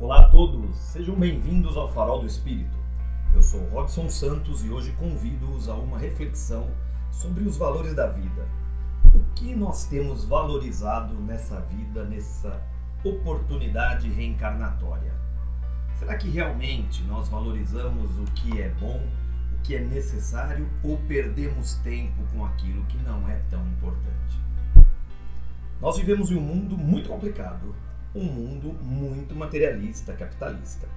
Olá a todos, sejam bem-vindos ao Farol do Espírito. Eu sou Robson Santos e hoje convido-os a uma reflexão sobre os valores da vida. O que nós temos valorizado nessa vida, nessa oportunidade reencarnatória? Será que realmente nós valorizamos o que é bom, o que é necessário ou perdemos tempo com aquilo que não é tão importante? Nós vivemos em um mundo muito complicado, um mundo muito materialista, capitalista.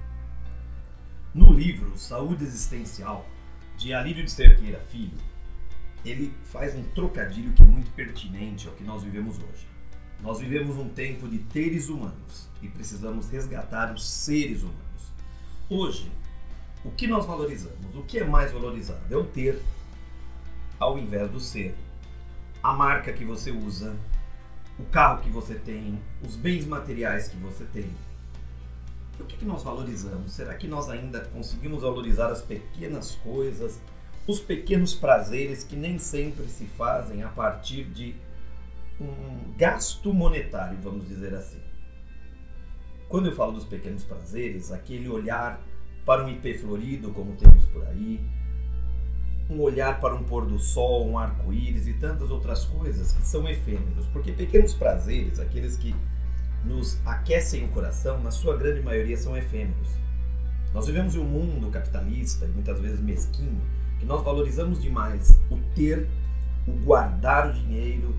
No livro Saúde Existencial, de Alívio de Cerqueira Filho, ele faz um trocadilho que é muito pertinente ao que nós vivemos hoje. Nós vivemos um tempo de teres humanos e precisamos resgatar os seres humanos. Hoje, o que nós valorizamos? O que é mais valorizado? É o ter ao invés do ser. A marca que você usa, o carro que você tem, os bens materiais que você tem. O que, que nós valorizamos? Será que nós ainda conseguimos valorizar as pequenas coisas, os pequenos prazeres que nem sempre se fazem a partir de um gasto monetário, vamos dizer assim? Quando eu falo dos pequenos prazeres, aquele olhar para um IP florido, como temos por aí, um olhar para um pôr do sol, um arco-íris e tantas outras coisas que são efêmeros, porque pequenos prazeres, aqueles que nos aquecem o coração, na sua grande maioria são efêmeros. Nós vivemos em um mundo capitalista e muitas vezes mesquinho, que nós valorizamos demais o ter, o guardar o dinheiro,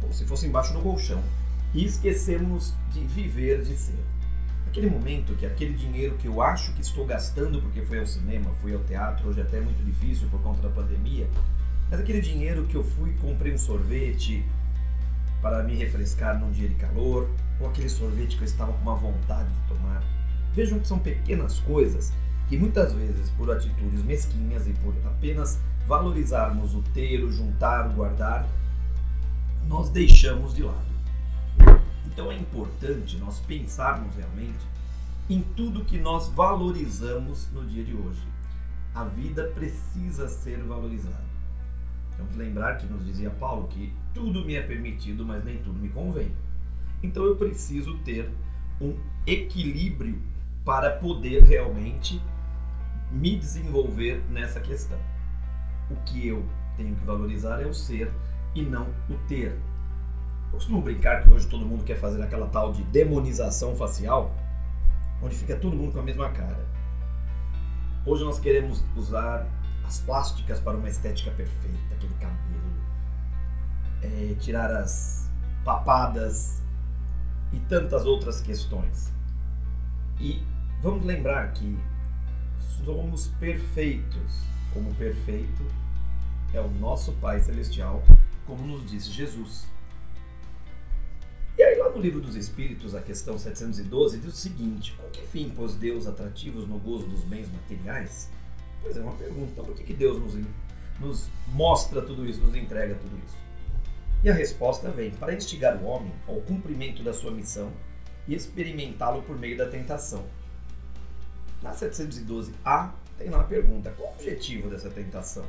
como se fosse embaixo do colchão, e esquecemos de viver, de ser aquele momento que aquele dinheiro que eu acho que estou gastando porque foi ao cinema, fui ao teatro, hoje é até muito difícil por conta da pandemia, mas aquele dinheiro que eu fui comprei um sorvete para me refrescar num dia de calor, ou aquele sorvete que eu estava com uma vontade de tomar. Vejam que são pequenas coisas que muitas vezes por atitudes mesquinhas e por apenas valorizarmos o ter, o juntar, o guardar, nós deixamos de lado. Então é importante nós pensarmos realmente em tudo que nós valorizamos no dia de hoje. A vida precisa ser valorizada. Vamos lembrar que nos dizia Paulo que tudo me é permitido, mas nem tudo me convém. Então eu preciso ter um equilíbrio para poder realmente me desenvolver nessa questão. O que eu tenho que valorizar é o ser e não o ter. Eu costumo brincar que hoje todo mundo quer fazer aquela tal de demonização facial, onde fica todo mundo com a mesma cara. Hoje nós queremos usar as plásticas para uma estética perfeita, aquele cabelo, é, tirar as papadas e tantas outras questões. E vamos lembrar que somos perfeitos, como perfeito é o nosso Pai Celestial, como nos disse Jesus. No livro dos Espíritos, a questão 712, diz o seguinte: com que fim pôs Deus atrativos no gozo dos bens materiais? Pois é, uma pergunta. Então, por que, que Deus nos, nos mostra tudo isso, nos entrega tudo isso? E a resposta vem para instigar o homem ao cumprimento da sua missão e experimentá-lo por meio da tentação. Na 712A, tem lá a pergunta: qual o objetivo dessa tentação?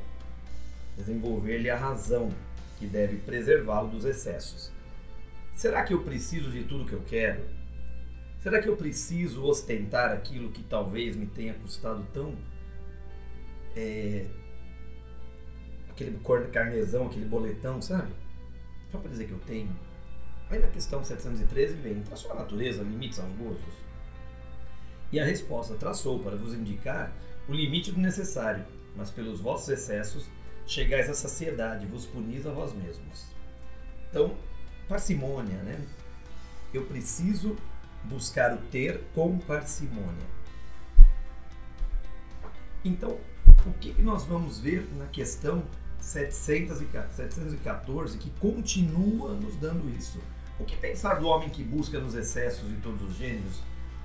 Desenvolver-lhe a razão que deve preservá-lo dos excessos Será que eu preciso de tudo que eu quero? Será que eu preciso ostentar aquilo que talvez me tenha custado tão. É, aquele carnezão, aquele boletão, sabe? Só para dizer que eu tenho. Aí na questão 713 vem: traçou a natureza limites aos gozos? E a resposta traçou para vos indicar o limite do necessário, mas pelos vossos excessos chegais à saciedade, vos punis a vós mesmos. Então, parcimônia, né? Eu preciso buscar o ter com parcimônia. Então, o que nós vamos ver na questão 714 que continua nos dando isso? O que pensar do homem que busca nos excessos de todos os gêneros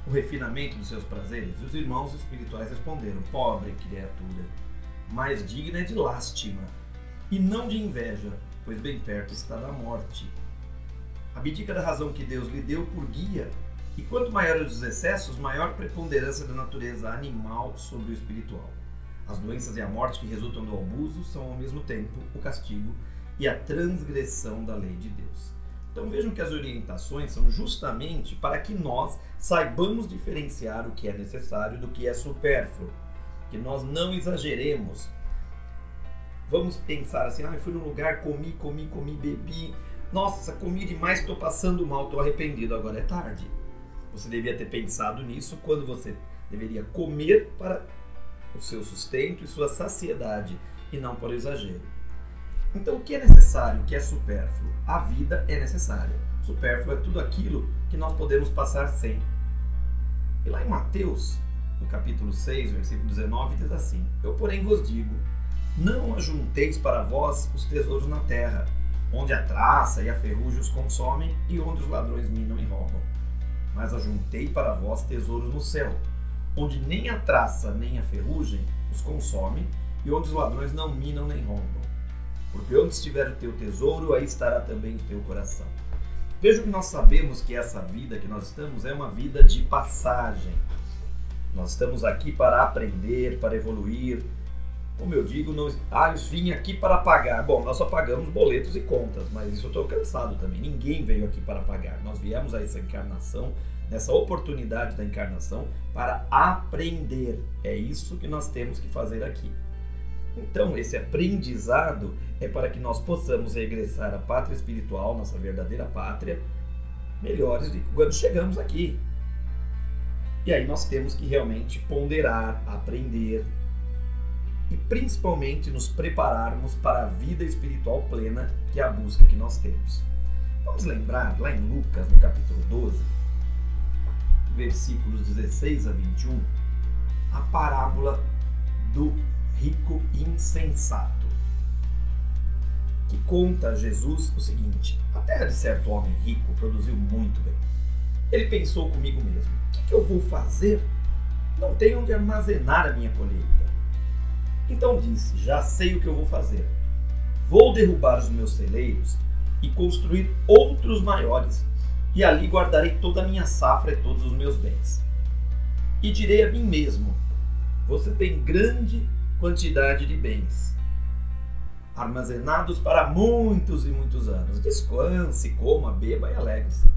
o refinamento dos seus prazeres? Os irmãos espirituais responderam: Pobre criatura, mais digna é de lástima e não de inveja, pois bem perto está da morte abdica da razão que Deus lhe deu por guia, e quanto maiores os excessos, maior preponderância da natureza animal sobre o espiritual. As doenças e a morte que resultam do abuso são ao mesmo tempo o castigo e a transgressão da lei de Deus. Então vejam que as orientações são justamente para que nós saibamos diferenciar o que é necessário do que é supérfluo, que nós não exageremos. Vamos pensar assim: ah, eu fui num lugar, comi, comi, comi, bebi. Nossa, comi demais, estou passando mal, estou arrependido, agora é tarde. Você devia ter pensado nisso quando você deveria comer para o seu sustento e sua saciedade e não para exagero. Então, o que é necessário, o que é supérfluo? A vida é necessária. Supérfluo é tudo aquilo que nós podemos passar sem. E lá em Mateus, no capítulo 6, versículo 19, diz assim: Eu, porém, vos digo: não ajunteis para vós os tesouros na terra, onde a traça e a ferrugem os consomem e onde os ladrões minam e roubam. Mas ajuntei para vós tesouros no céu, onde nem a traça nem a ferrugem os consomem e onde os ladrões não minam nem roubam. Porque onde estiver o teu tesouro, aí estará também o teu coração. Veja que nós sabemos que essa vida que nós estamos é uma vida de passagem. Nós estamos aqui para aprender, para evoluir. Como eu digo, não, ah, eu vim aqui para pagar. Bom, nós só pagamos boletos e contas, mas isso eu estou cansado também. Ninguém veio aqui para pagar. Nós viemos a essa encarnação, nessa oportunidade da encarnação, para aprender. É isso que nós temos que fazer aqui. Então, esse aprendizado é para que nós possamos regressar à pátria espiritual, nossa verdadeira pátria, melhores do que quando chegamos aqui. E aí nós temos que realmente ponderar, aprender e principalmente nos prepararmos para a vida espiritual plena, que é a busca que nós temos. Vamos lembrar lá em Lucas, no capítulo 12, versículos 16 a 21, a parábola do rico insensato, que conta a Jesus o seguinte: a terra de certo homem rico produziu muito bem. Ele pensou comigo mesmo: o que, que eu vou fazer? Não tenho onde armazenar a minha colheita. Então disse: Já sei o que eu vou fazer. Vou derrubar os meus celeiros e construir outros maiores, e ali guardarei toda a minha safra e todos os meus bens. E direi a mim mesmo: Você tem grande quantidade de bens, armazenados para muitos e muitos anos. Descanse, coma, beba e alegre-se.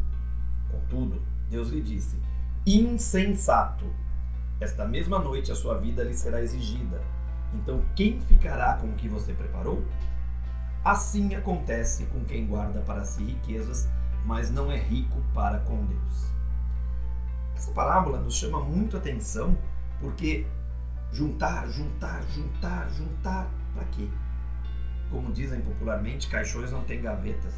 Contudo, Deus lhe disse: insensato, esta mesma noite a sua vida lhe será exigida. Então, quem ficará com o que você preparou? Assim acontece com quem guarda para si riquezas, mas não é rico para com Deus. Essa parábola nos chama muito atenção porque Juntar, juntar, juntar, juntar. Para quê? Como dizem popularmente, caixões não têm gavetas.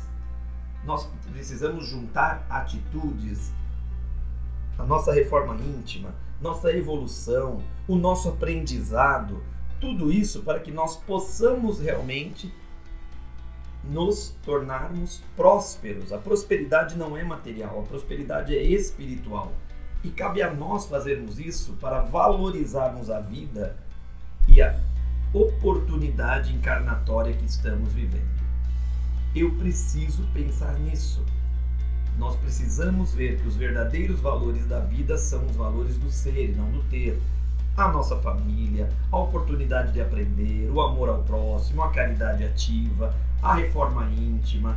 Nós precisamos juntar atitudes, a nossa reforma íntima, nossa evolução, o nosso aprendizado, tudo isso para que nós possamos realmente nos tornarmos prósperos. A prosperidade não é material, a prosperidade é espiritual. E cabe a nós fazermos isso para valorizarmos a vida e a oportunidade encarnatória que estamos vivendo. Eu preciso pensar nisso. Nós precisamos ver que os verdadeiros valores da vida são os valores do ser e não do ter. A nossa família, a oportunidade de aprender, o amor ao próximo, a caridade ativa, a reforma íntima,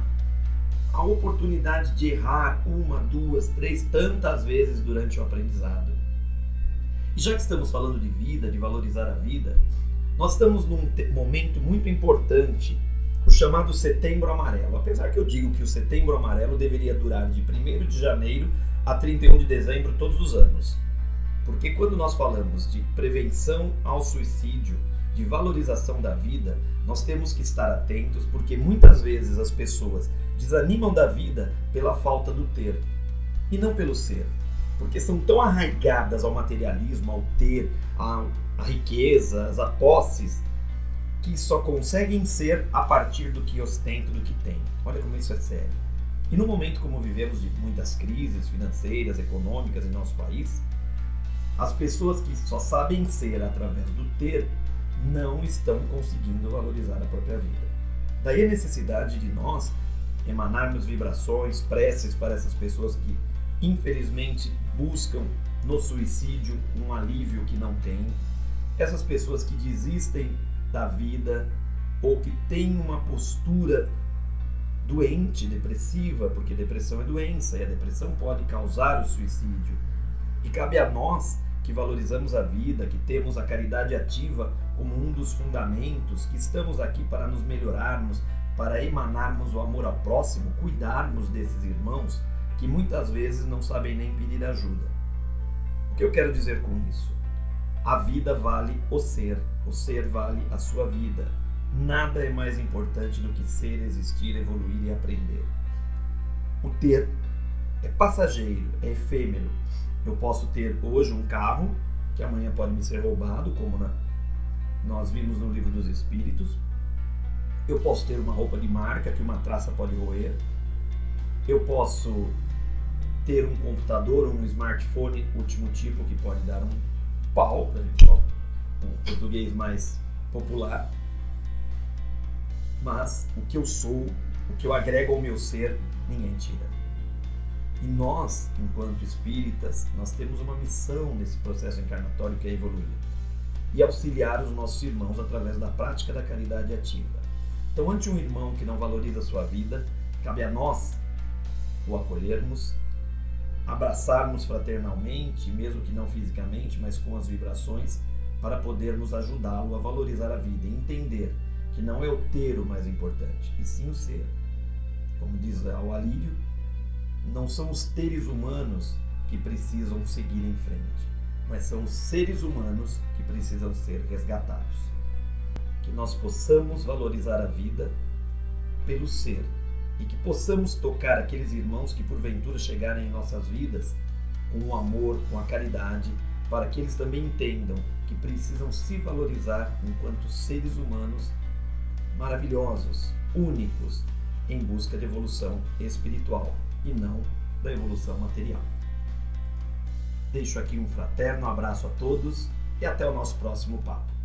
a oportunidade de errar uma, duas, três, tantas vezes durante o aprendizado. E já que estamos falando de vida, de valorizar a vida, nós estamos num momento muito importante, o chamado Setembro Amarelo. Apesar que eu digo que o Setembro Amarelo deveria durar de 1 de janeiro a 31 de dezembro todos os anos. Porque quando nós falamos de prevenção ao suicídio, de valorização da vida, nós temos que estar atentos porque muitas vezes as pessoas desanimam da vida pela falta do ter e não pelo ser. Porque são tão arraigadas ao materialismo, ao ter, a, a riquezas, a posses, que só conseguem ser a partir do que ostentam, do que têm. Olha como isso é sério. E no momento como vivemos de muitas crises financeiras, econômicas em nosso país, as pessoas que só sabem ser através do ter não estão conseguindo valorizar a própria vida. Daí a necessidade de nós emanarmos vibrações, preces para essas pessoas que infelizmente buscam no suicídio um alívio que não têm, essas pessoas que desistem da vida ou que têm uma postura doente, depressiva, porque depressão é doença e a depressão pode causar o suicídio. E cabe a nós que valorizamos a vida, que temos a caridade ativa como um dos fundamentos, que estamos aqui para nos melhorarmos, para emanarmos o amor ao próximo, cuidarmos desses irmãos que muitas vezes não sabem nem pedir ajuda. O que eu quero dizer com isso? A vida vale o ser, o ser vale a sua vida. Nada é mais importante do que ser, existir, evoluir e aprender. O ter é passageiro, é efêmero. Eu posso ter hoje um carro que amanhã pode me ser roubado, como na, nós vimos no livro dos Espíritos. Eu posso ter uma roupa de marca que uma traça pode roer. Eu posso ter um computador, um smartphone último tipo que pode dar um pau, para gente falar um português mais popular. Mas o que eu sou, o que eu agrego ao meu ser, ninguém tira. E nós, enquanto espíritas, nós temos uma missão nesse processo encarnatório que é evoluir e auxiliar os nossos irmãos através da prática da caridade ativa. Então, ante um irmão que não valoriza a sua vida, cabe a nós o acolhermos, abraçarmos fraternalmente, mesmo que não fisicamente, mas com as vibrações, para podermos ajudá-lo a valorizar a vida e entender que não é o ter o mais importante, e sim o ser. Como diz o Alírio, não são os teres humanos que precisam seguir em frente, mas são os seres humanos que precisam ser resgatados. Que nós possamos valorizar a vida pelo ser e que possamos tocar aqueles irmãos que porventura chegarem em nossas vidas com o amor, com a caridade, para que eles também entendam que precisam se valorizar enquanto seres humanos maravilhosos, únicos, em busca de evolução espiritual e não da evolução material. Deixo aqui um fraterno abraço a todos e até o nosso próximo papo.